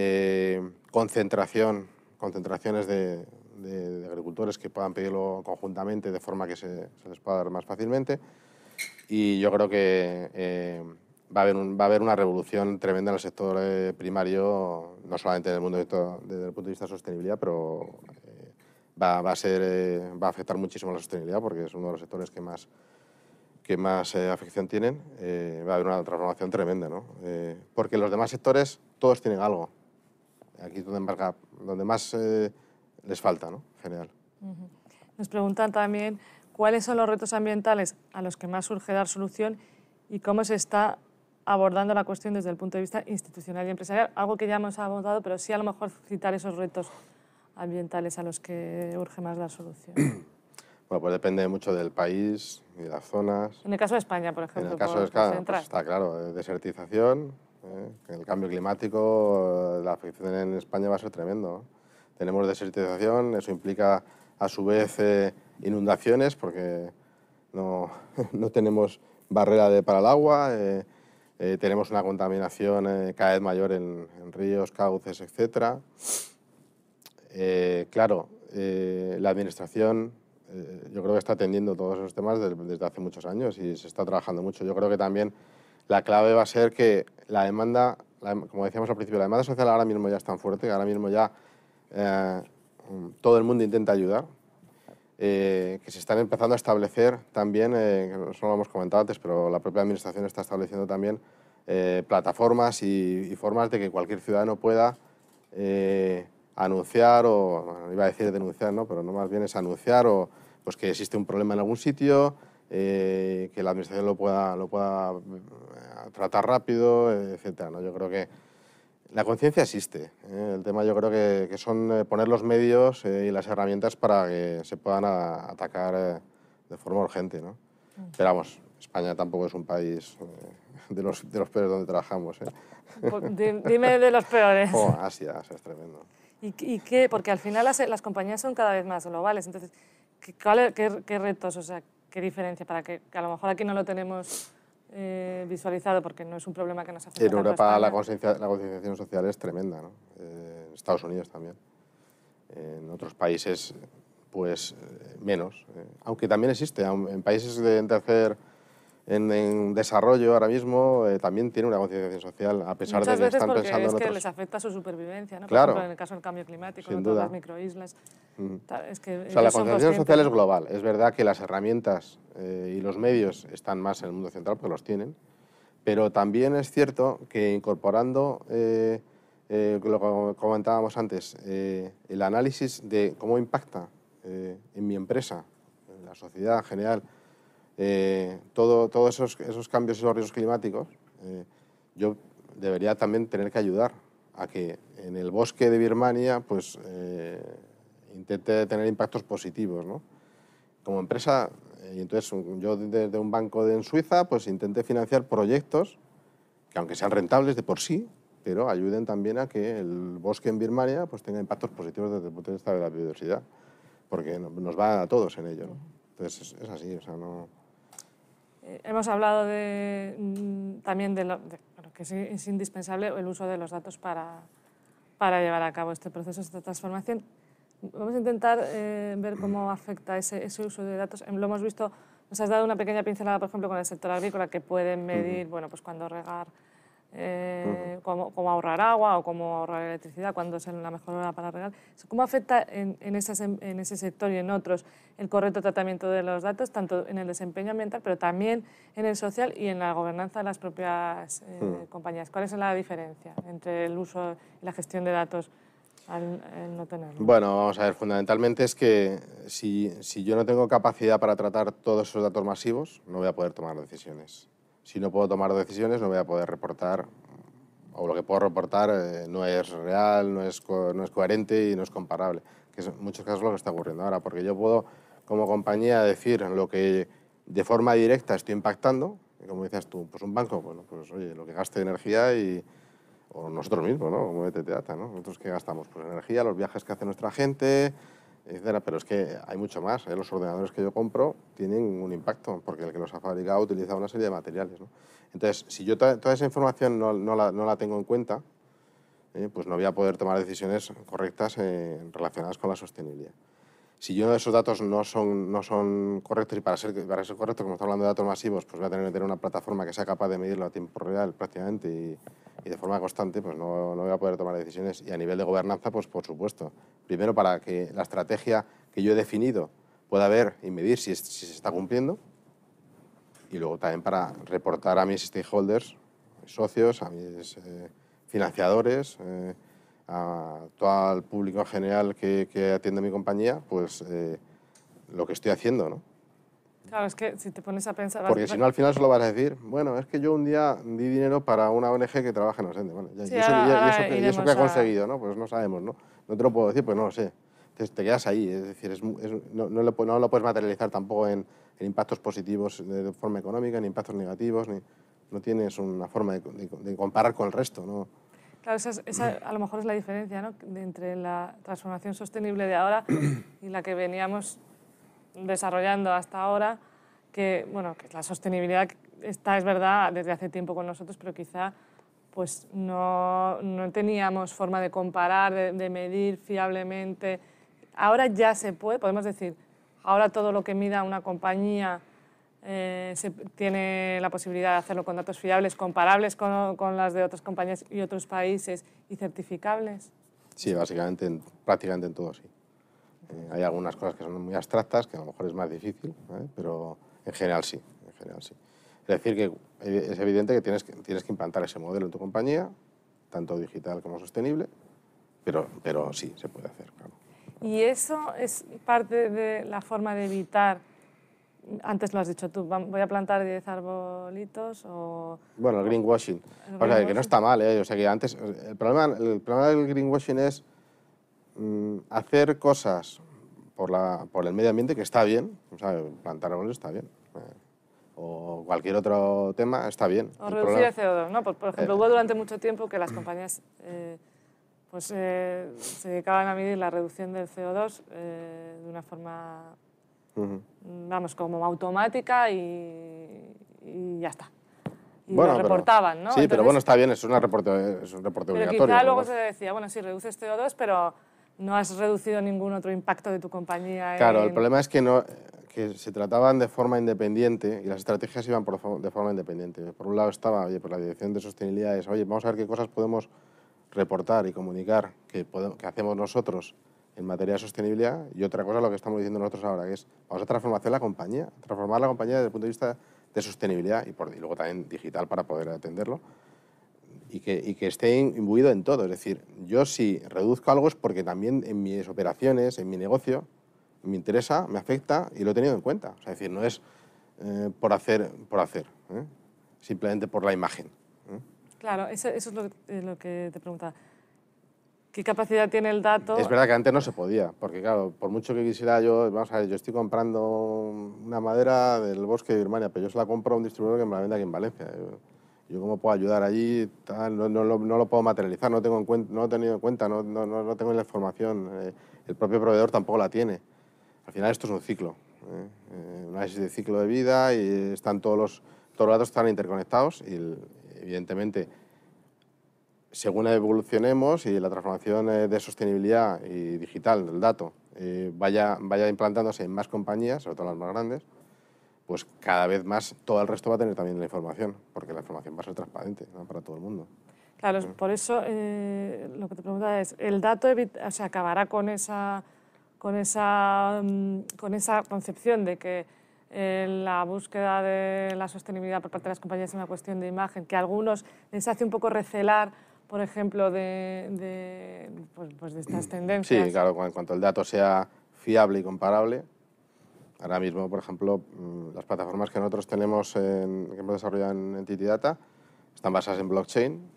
concentración, concentraciones de, agricultores que puedan pedirlo conjuntamente de forma que se, les pueda dar más fácilmente. Y yo creo que va, a haber va a haber una revolución tremenda en el sector primario, no solamente en el mundo desde el punto de vista de sostenibilidad, pero va, va a, ser, eh, va a afectar muchísimo a la sostenibilidad porque es uno de los sectores que más, que más eh, afección tienen. Eh, va a haber una transformación tremenda, ¿no? porque los demás sectores todos tienen algo. Aquí es donde más, donde más les falta, ¿no? En general. Nos preguntan también cuáles son los retos ambientales a los que más surge dar solución y cómo se está abordando la cuestión desde el punto de vista institucional y empresarial, algo que ya hemos abordado, pero sí a lo mejor citar esos retos ambientales a los que urge más la solución? Bueno, pues depende mucho del país y de las zonas. En el caso de España, por ejemplo. En el caso de España, pues está claro, desertización, ¿eh? el cambio climático, la afección en España va a ser tremendo. Tenemos desertización, eso implica a su vez eh, inundaciones porque no, no, tenemos barrera de, para el agua, eh, tenemos una contaminación cada vez mayor en, en ríos, cauces. Eh, claro, eh, la Administración eh, yo creo que está atendiendo todos esos temas desde, hace muchos años y se está trabajando mucho. Yo creo que también la clave va a ser que la demanda, como decíamos al principio, la demanda social ahora mismo ya es tan fuerte, que ahora mismo ya todo el mundo intenta ayudar, que se están empezando a establecer también, no solo lo hemos comentado antes, pero la propia Administración está estableciendo también plataformas y, y, formas de que cualquier ciudadano pueda anunciar o, iba a decir denunciar, ¿no? pero no más bien es anunciar o pues que existe un problema en algún sitio, eh, que la administración lo pueda, lo pueda eh, tratar rápido, etc. ¿no? Yo creo que la conciencia existe. ¿eh? El tema yo creo que, que son poner los medios y las herramientas para que se puedan atacar de forma urgente. ¿no? Mm. Pero vamos, España tampoco es un país de, los, de los peores donde trabajamos. Pues, dime de los peores. Oh, Asia, es tremendo. ¿Y, qué? Porque al final las, las, compañías son cada vez más globales. Entonces, qué, retos, o sea, qué diferencia para que, a lo mejor aquí no lo tenemos eh, visualizado porque no es un problema que nos afecta En Europa la concienciación social es tremenda, ¿no? Eh, en Estados Unidos también. En otros países, pues menos. aunque también existe, en países de tercer en, desarrollo ahora mismo eh, también tiene una concienciación social, a pesar de que están pensando es en que les afecta su supervivencia, ¿no? Claro. Por ejemplo, en el caso del cambio climático, en todas las microislas. Es que o sea, la concienciación social es global. Es verdad que las herramientas eh, y los medios están más en el mundo central, porque los tienen, pero también es cierto que incorporando, eh, lo que comentábamos antes, el análisis de cómo impacta en mi empresa, en la sociedad en general, eh, todos esos, esos, cambios y esos riesgos climáticos, eh, yo debería también tener que ayudar a que en el bosque de Birmania pues, eh, intente tener impactos positivos. ¿no? Como empresa, y entonces yo desde un banco de, en Suiza pues intenté financiar proyectos que aunque sean rentables de por sí, pero ayuden también a que el bosque en Birmania pues, tenga impactos positivos desde el punto de vista de la biodiversidad, porque nos va a todos en ello. ¿no? Entonces es, es así, o sea, no... Eh, hemos hablado de, mm, también de, lo, que es, indispensable el uso de los datos para, para llevar a cabo este proceso, esta transformación. Vamos a intentar eh, ver cómo afecta ese, ese, uso de datos. Lo hemos visto, nos has dado una pequeña pincelada, por ejemplo, con el sector agrícola, que pueden medir, bueno, pues cuando regar eh, cómo, ahorrar agua o cómo ahorrar electricidad, cuando es la mejor hora para regar. ¿Cómo afecta en, en, en, ese sector y en otros el correcto tratamiento de los datos, tanto en el desempeño ambiental, pero también en el social y en la gobernanza de las propias eh, hmm. compañías? ¿Cuál es la diferencia entre el uso y la gestión de datos? Al, no tenerlo? Bueno, vamos a ver, fundamentalmente es que si, si yo no tengo capacidad para tratar todos esos datos masivos, no voy a poder tomar decisiones si no puedo tomar decisiones no voy a poder reportar, o lo que puedo reportar eh, no es real, no es, no es coherente y no es comparable, que es en muchos casos lo que está ocurriendo ahora, porque yo puedo como compañía decir lo que de forma directa estoy impactando, y como dices tú, pues un banco, bueno, pues oye, lo que gaste energía y, o nosotros mismos, ¿no? Como ETT Data, ¿no? Nosotros qué gastamos, pues energía, los viajes que hace nuestra gente, pero es que hay mucho más. ¿eh? Los ordenadores que yo compro tienen un impacto, porque el que los ha fabricado utiliza una serie de materiales. Entonces, si yo toda esa información no, no la, tengo en cuenta, ¿eh? pues no voy a poder tomar decisiones correctas eh, relacionadas con la sostenibilidad. Si yo esos datos no son, no son correctos y para ser, para ser correctos, como estamos hablando de datos masivos, pues voy a tener que tener una plataforma que sea capaz de medirlo a tiempo real prácticamente y, y de forma constante, pues no, no, voy a poder tomar decisiones. Y a nivel de gobernanza, pues por supuesto. Primero, para que la estrategia que yo he definido pueda ver y medir si, si se está cumpliendo. Y luego también para reportar a mis stakeholders, mis socios, a mis eh, financiadores, eh, a todo el público en general que, que atiende mi compañía, pues eh, lo que estoy haciendo, ¿no? Claro, es que si te pones a pensar... Porque si no, al final solo vas a decir, bueno, es que yo un día di dinero para una ONG que trabaja en Osende. Bueno, y, eso, y, eso, que, ha conseguido, ¿no? Pues no sabemos, ¿no? No te lo puedo decir, pues no lo sé. Entonces te quedas ahí, es decir, es, no, no, lo, no, lo, puedes materializar tampoco en, en impactos positivos de, forma económica, ni impactos negativos, ni, no tienes una forma de, de comparar con el resto, ¿no? Claro, esa, a lo mejor es la diferencia ¿no? entre la transformación sostenible de ahora y la que veníamos desarrollando hasta ahora, que, bueno, que la sostenibilidad está, es verdad, desde hace tiempo con nosotros, pero quizá pues no, no teníamos forma de comparar, de, de, medir fiablemente. Ahora ya se puede, podemos decir, ahora todo lo que mida una compañía eh, se tiene la posibilidad de hacerlo con datos fiables, comparables con, con, las de otras compañías y otros países y certificables? Sí, básicamente, prácticamente en todo, sí. Eh, hay algunas cosas que son muy abstractas, que a lo mejor es más difícil, ¿eh? pero en general sí, en general sí. Es decir, que es evidente que tienes, que tienes que implantar ese modelo en tu compañía, tanto digital como sostenible, pero, pero sí, se puede hacer, claro. ¿Y eso es parte de la forma de evitar antes lo has dicho tú, voy a plantar 10 arbolitos o... Bueno, el greenwashing. o sea, que no está mal, ¿eh? O sea, que antes... El problema, el problema del greenwashing es mm, hacer cosas por, la, por el medio ambiente que está bien. O sea, plantar árboles está bien. Eh, o cualquier otro tema está bien. O reducir el CO2, ¿no? Por, ejemplo, eh. hubo durante mucho tiempo que las compañías eh, pues, se dedicaban a medir la reducción del CO2 de una forma vamos, como automática y, y ya está. Y lo reportaban, ¿no? Sí, pero bueno, está bien, es, una reporte, es un reporte pero obligatorio. Quizá luego se decía, bueno, sí, reduces CO2, pero no has reducido ningún otro impacto de tu compañía. Claro, el problema es que, no, que se trataban de forma independiente y las estrategias iban por, de forma independiente. Por un lado estaba, oye, por la Dirección de Sostenibilidad es, oye, vamos a ver qué cosas podemos reportar y comunicar que, podemos, que hacemos nosotros en materia de sostenibilidad y otra cosa lo que estamos diciendo nosotros ahora, que es vamos a transformar la compañía, transformar la compañía desde el punto de vista de sostenibilidad y, por, y luego también digital para poder atenderlo y que, y que, esté imbuido en todo. Es decir, yo si reduzco algo es porque también en mis operaciones, en mi negocio, me interesa, me afecta y lo he tenido en cuenta. O sea, es decir, no es eh, por hacer, por hacer ¿eh? simplemente por la imagen. ¿eh? Claro, eso, eso es lo, lo, que te preguntaba. ¿Qué capacidad tiene el dato? Es verdad que antes no se podía, porque claro, por mucho que quisiera yo, vamos a ver, yo estoy comprando una madera del bosque de Birmania, pero yo se la compro a un distribuidor que me la vende aquí en Valencia. Yo, cómo puedo ayudar allí, no, no, no, lo puedo materializar, no, tengo en cuenta, no lo he tenido en cuenta, no, tengo la información, eh, el propio proveedor tampoco la tiene. Al final esto es un ciclo, ¿eh? eh un análisis de ciclo de vida y están todos los, todos los datos están interconectados y evidentemente según evolucionemos y la transformación eh, de sostenibilidad y digital del dato eh, vaya, vaya implantándose en más compañías, sobre todo las más grandes, pues cada vez más todo el resto va a tener también la información, porque la información va a ser transparente para todo el mundo. Claro, por eso eh, lo que te pregunta es, ¿el dato o acabará con esa, con, esa, mm, con esa concepción de que la búsqueda de la sostenibilidad por parte de las compañías es una cuestión de imagen, que a algunos les hace un poco recelar por ejemplo, de, pues, pues, de, estas tendencias. Sí, claro, en cuanto el dato sea fiable y comparable. Ahora mismo, por ejemplo, mm, las plataformas que nosotros tenemos, en, que hemos desarrollado en Entity Data, están basadas en blockchain,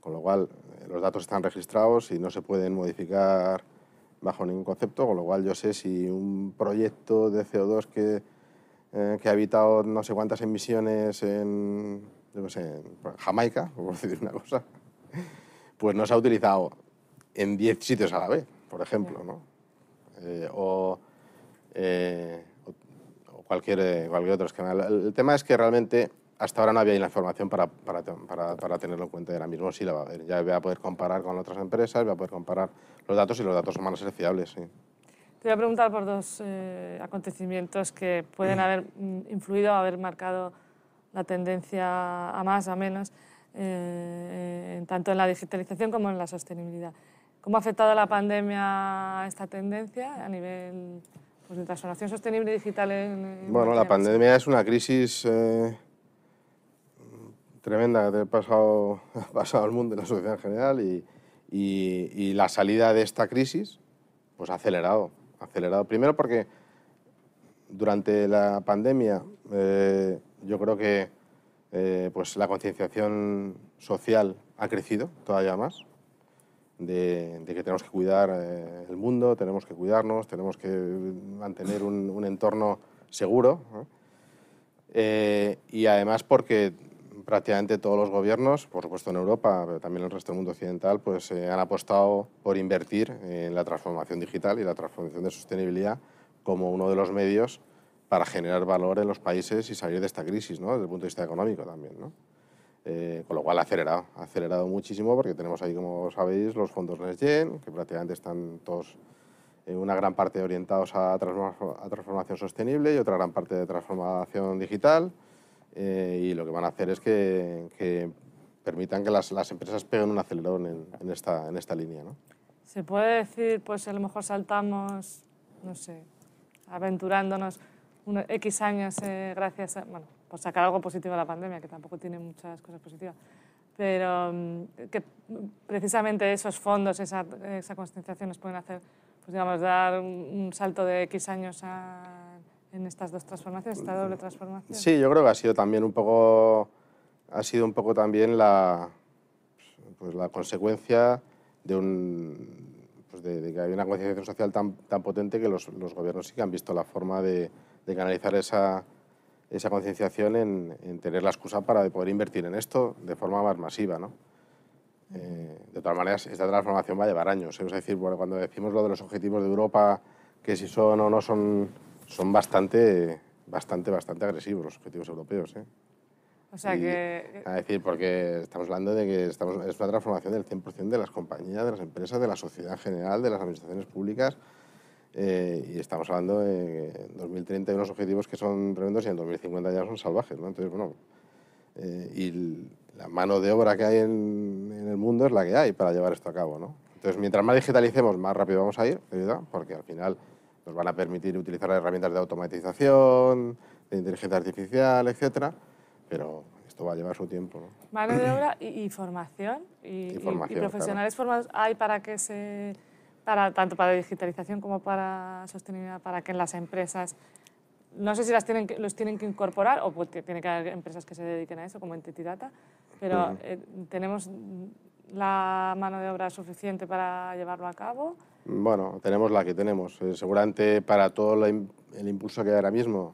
con lo cual eh, los datos están registrados y no se pueden modificar bajo ningún concepto, con lo cual yo sé si un proyecto de CO2 que, eh, que ha evitado no sé cuántas emisiones en, yo sé, en Jamaica, por decir una cosa, pues no se ha utilizado en 10 sitios a la vez, por ejemplo, ¿no? Eh, o, eh, o, cualquier, cualquier otro esquema. El, tema es que realmente hasta ahora no había la información para, para, para, para, tenerlo en cuenta y ahora mismo sí la va a haber. Ya voy a poder comparar con otras empresas, voy a poder comparar los datos y los datos van a ser fiables, sí. Te voy a preguntar por dos eh, acontecimientos que pueden haber mm, influido, haber marcado la tendencia a más, a menos. Eh, tanto en la digitalización como en la sostenibilidad. ¿Cómo ha afectado la pandemia a esta tendencia a nivel pues, de transformación sostenible y digital? En, bueno, la pandemia es una crisis eh, tremenda que ha pasado, ha pasado al mundo y la sociedad en general y, y, la salida de esta crisis pues, ha acelerado. acelerado. Primero porque durante la pandemia eh, yo creo que eh, pues la concienciación social ha crecido todavía más, de, que tenemos que cuidar eh, el mundo, tenemos que cuidarnos, tenemos que mantener un, entorno seguro. Eh, y además porque prácticamente todos los gobiernos, por supuesto en Europa, pero también en el resto del mundo occidental, pues han apostado por invertir en la transformación digital y la transformación de sostenibilidad como uno de los medios para generar valor en los países y salir de esta crisis, ¿no? desde el punto de vista económico también. ¿no? Eh, con lo cual ha acelerado, ha acelerado muchísimo porque tenemos ahí, como sabéis, los fondos NextGen, que prácticamente están todos, en una gran parte orientados a, transformación sostenible y otra gran parte de transformación digital. Eh, y lo que van a hacer es que, permitan que las, las, empresas peguen un acelerón en, en, esta, en esta línea. ¿no? Se puede decir, pues a lo mejor saltamos, no sé, aventurándonos unos X años eh, gracias a, bueno, por sacar algo positivo de la pandemia, que tampoco tiene muchas cosas positivas, pero mm, que precisamente esos fondos, esa, esa concienciación nos pueden hacer, pues digamos, dar un salto de X años en estas dos transformaciones, esta doble transformación. Sí, yo creo que ha sido también un poco, ha sido un poco también la, pues la consecuencia de un pues de, que hay una concienciación social tan, tan potente que los, los, gobiernos sí que han visto la forma de, de canalizar esa, esa concienciación en, en, tener la excusa para poder invertir en esto de forma más masiva. ¿no? Eh, de todas maneras, esta transformación va a llevar años. ¿eh? Es decir, bueno, cuando decimos lo de los objetivos de Europa, que si son o no son son bastante, bastante, bastante agresivos los objetivos europeos. ¿eh? O sea que... Es decir, porque estamos hablando de que estamos, es una transformación del 100% de las compañías, de las empresas, de la sociedad en general, de las administraciones públicas. Eh, y estamos hablando de en 2030 hay unos objetivos que son tremendos y en 2050 ya son salvajes. ¿no? Entonces, bueno, eh, y la mano de obra que hay en, en, el mundo es la que hay para llevar esto a cabo. ¿no? Entonces, mientras más digitalicemos, más rápido vamos a ir, ¿verdad? porque al final nos van a permitir utilizar herramientas de automatización, de inteligencia artificial, etcétera, pero esto va a llevar su tiempo. ¿no? Mano de obra y, y formación. Y, Y formación, y profesionales formados hay para que se... Para, tanto para digitalización como para sostenibilidad, para que en las empresas, no sé si las tienen los tienen que incorporar o porque tiene que haber empresas que se dediquen a eso, como Entity Data, pero eh, tenemos la mano de obra suficiente para llevarlo a cabo. Bueno, tenemos la que tenemos. Eh, seguramente para todo im- el impulso que hay ahora mismo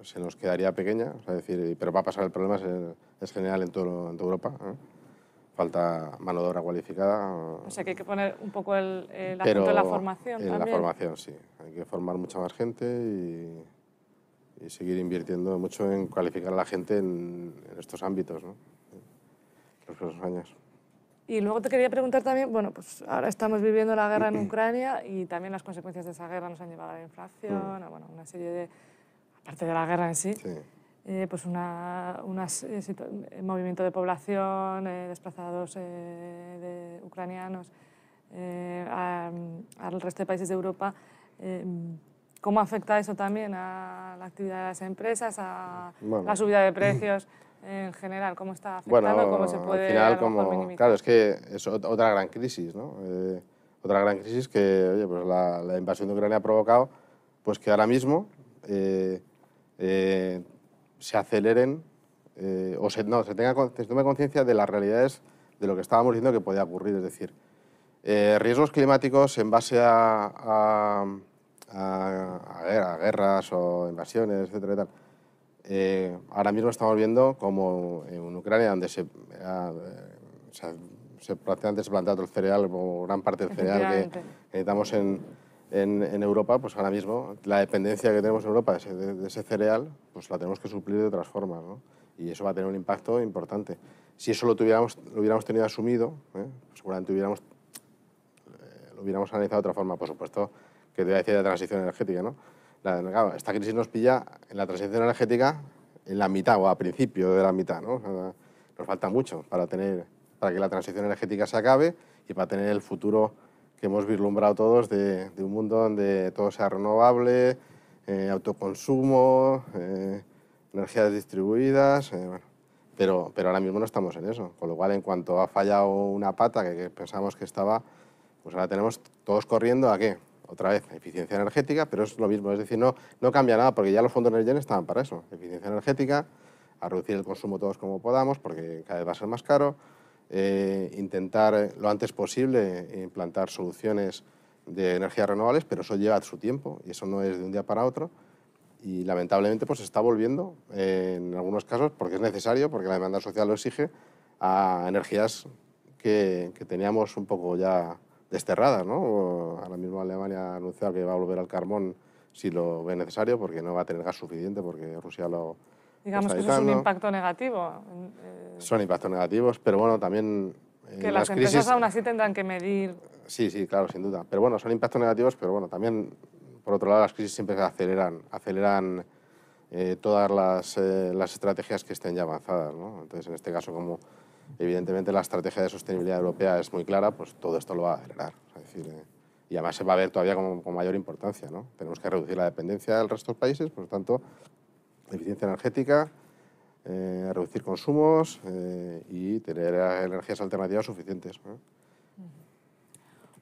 se nos quedaría pequeña, o sea, decir, pero va a pasar el problema, es, es general en, todo, en toda Europa. ¿eh? Falta mano de obra cualificada. O sea que hay que poner un poco el, el pero en la formación en también. la formación, sí. Hay que formar mucha más gente y, y seguir invirtiendo mucho en cualificar a la gente en, en estos ámbitos, ¿no? Los próximos años. Y luego te quería preguntar también, bueno, pues ahora estamos viviendo la guerra en Ucrania y también las consecuencias de esa guerra nos han llevado a la inflación, a bueno, una serie de, aparte de la guerra en sí, Sí. Eh, pues una, eh, movimiento de población, eh, desplazados de ucranianos a- al resto de países de Europa. ¿Cómo afecta eso también a la actividad de las empresas, a Bueno. la subida de precios en general? ¿Cómo está afectando? Bueno, ¿Cómo se puede al final, como, claro, es que es ot- otra gran crisis, ¿no? Eh, otra gran crisis que, oye, pues la, la invasión de Ucrania ha provocado, pues que ahora mismo eh, eh, se aceleren eh, o se, no, se tenga se tome conciencia de las realidades de lo que estábamos diciendo que podía ocurrir, es decir, eh, riesgos climáticos en base a, a, a- a guerra- a guerras o invasiones, etcétera y tal. Eh, ahora mismo estamos viendo como en Ucrania, donde se, se, se prácticamente se plantea todo el cereal, gran parte del cereal que necesitamos en, en, en Europa, pues ahora mismo la dependencia que tenemos en Europa de ese, de- de ese cereal, pues la tenemos que suplir de otras formas, ¿no? Y eso va a tener un impacto importante. Si eso lo, tuviéramos, lo hubiéramos tenido asumido, ¿eh? pues seguramente hubiéramos eh, lo hubiéramos analizado de otra forma, por supuesto, que te voy a decir de transición energética, ¿no? La- claro, esta crisis nos pilla en la transición energética en la mitad o a principio de la mitad, ¿no? O sea, nos falta mucho para, tener, para que la transición energética se acabe y para tener el futuro que hemos vislumbrado todos de, de un mundo donde todo sea renovable, eh, autoconsumo, eh, energías distribuidas, eh, bueno. pero, pero ahora mismo no estamos en eso, con lo cual en cuanto ha fallado una pata que, que pensábamos que estaba, pues ahora tenemos todos corriendo a qué? Otra vez, eficiencia energética, pero es lo mismo, es decir, no, no cambia nada porque ya los fondos Next Gen estaban para eso, eficiencia energética, a reducir el consumo todos como podamos porque cada vez va a ser más caro, eh, intentar lo antes posible implantar soluciones de energías renovables, pero eso lleva su tiempo y eso no es de un día para otro y lamentablemente pues se está volviendo eh, en algunos casos porque es necesario, porque la demanda social lo exige, a energías que, teníamos un poco ya desterradas. ¿no? Ahora mismo Alemania ha anunciado que va a volver al carbón si lo ve necesario porque no va a tener gas suficiente porque Rusia lo Digamos que eso es un evitando. impacto negativo. eh, Son impactos negativos, pero bueno, también... eh, que las, empresas crisis, aún así tendrán que medir. Sí, sí, claro, sin duda. Pero bueno, son impactos negativos, pero bueno, también, por otro lado, las crisis siempre aceleran, aceleran eh, todas las, eh, las estrategias que estén ya avanzadas. ¿no? Entonces, en este caso, como evidentemente la estrategia de sostenibilidad europea es muy clara, pues todo esto lo va a acelerar. Es decir, eh, y además se va a ver todavía con, con mayor importancia. ¿no? Tenemos que reducir la dependencia del resto de países, por lo tanto, eficiencia energética, eh, reducir consumos eh, y tener energías alternativas suficientes. ¿no?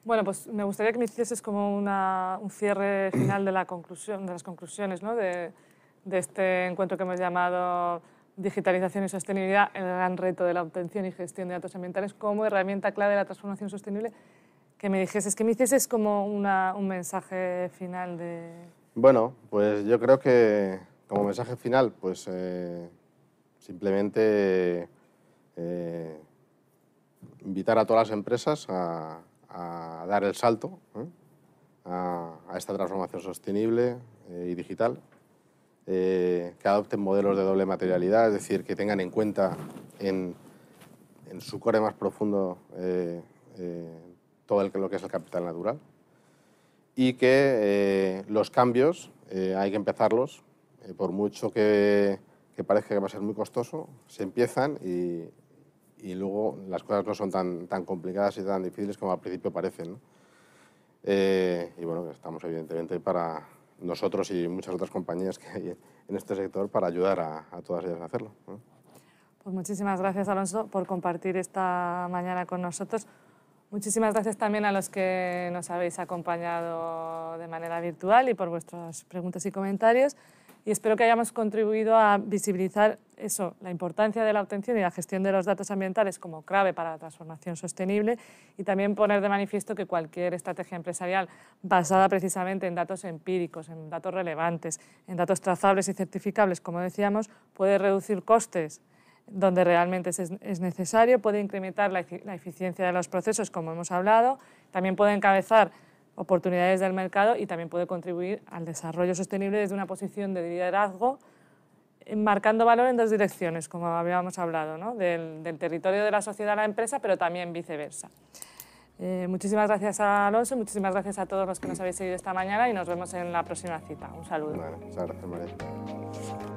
Bueno, pues me gustaría que me hicieses como una, un cierre final de, la conclusión, de las conclusiones ¿no? de, de este encuentro que hemos llamado Digitalización y Sostenibilidad, el gran reto de la obtención y gestión de datos ambientales como herramienta clave de la transformación sostenible. Que me dijeses, que me hicieses como una, un mensaje final de... Bueno, pues yo creo que como mensaje final, pues eh, simplemente eh, invitar a todas las empresas a, dar el salto ¿eh? a, esta transformación sostenible, y digital, que adopten modelos de doble materialidad, es decir, que tengan en cuenta en, su core más profundo todo lo que es el capital natural y que los cambios hay que empezarlos, por mucho que, que parezca que va a ser muy costoso, se empiezan y, y luego las cosas no son tan, tan complicadas y tan difíciles como al principio parecen. Eh, y bueno, estamos evidentemente para nosotros y muchas otras compañías que hay en este sector para ayudar a, todas ellas a hacerlo. Pues muchísimas gracias, Alonso, por compartir esta mañana con nosotros. Muchísimas gracias también a los que nos habéis acompañado de manera virtual y por vuestras preguntas y comentarios y espero que hayamos contribuido a visibilizar eso, la importancia de la obtención y la gestión de los datos ambientales como clave para la transformación sostenible y también poner de manifiesto que cualquier estrategia empresarial basada precisamente en datos empíricos, en datos relevantes, en datos trazables y certificables, como decíamos, puede reducir costes donde realmente es necesario, puede incrementar la eficiencia de los procesos, como hemos hablado, también puede encabezar oportunidades del mercado y también puede contribuir al desarrollo sostenible desde una posición de liderazgo, marcando valor en dos direcciones, como habíamos hablado, ¿no? del, territorio de la sociedad a la empresa, pero también viceversa. Eh, muchísimas gracias a Alonso, muchísimas gracias a todos los que nos habéis seguido esta mañana y nos vemos en la próxima cita. Un saludo. muchas gracias, María.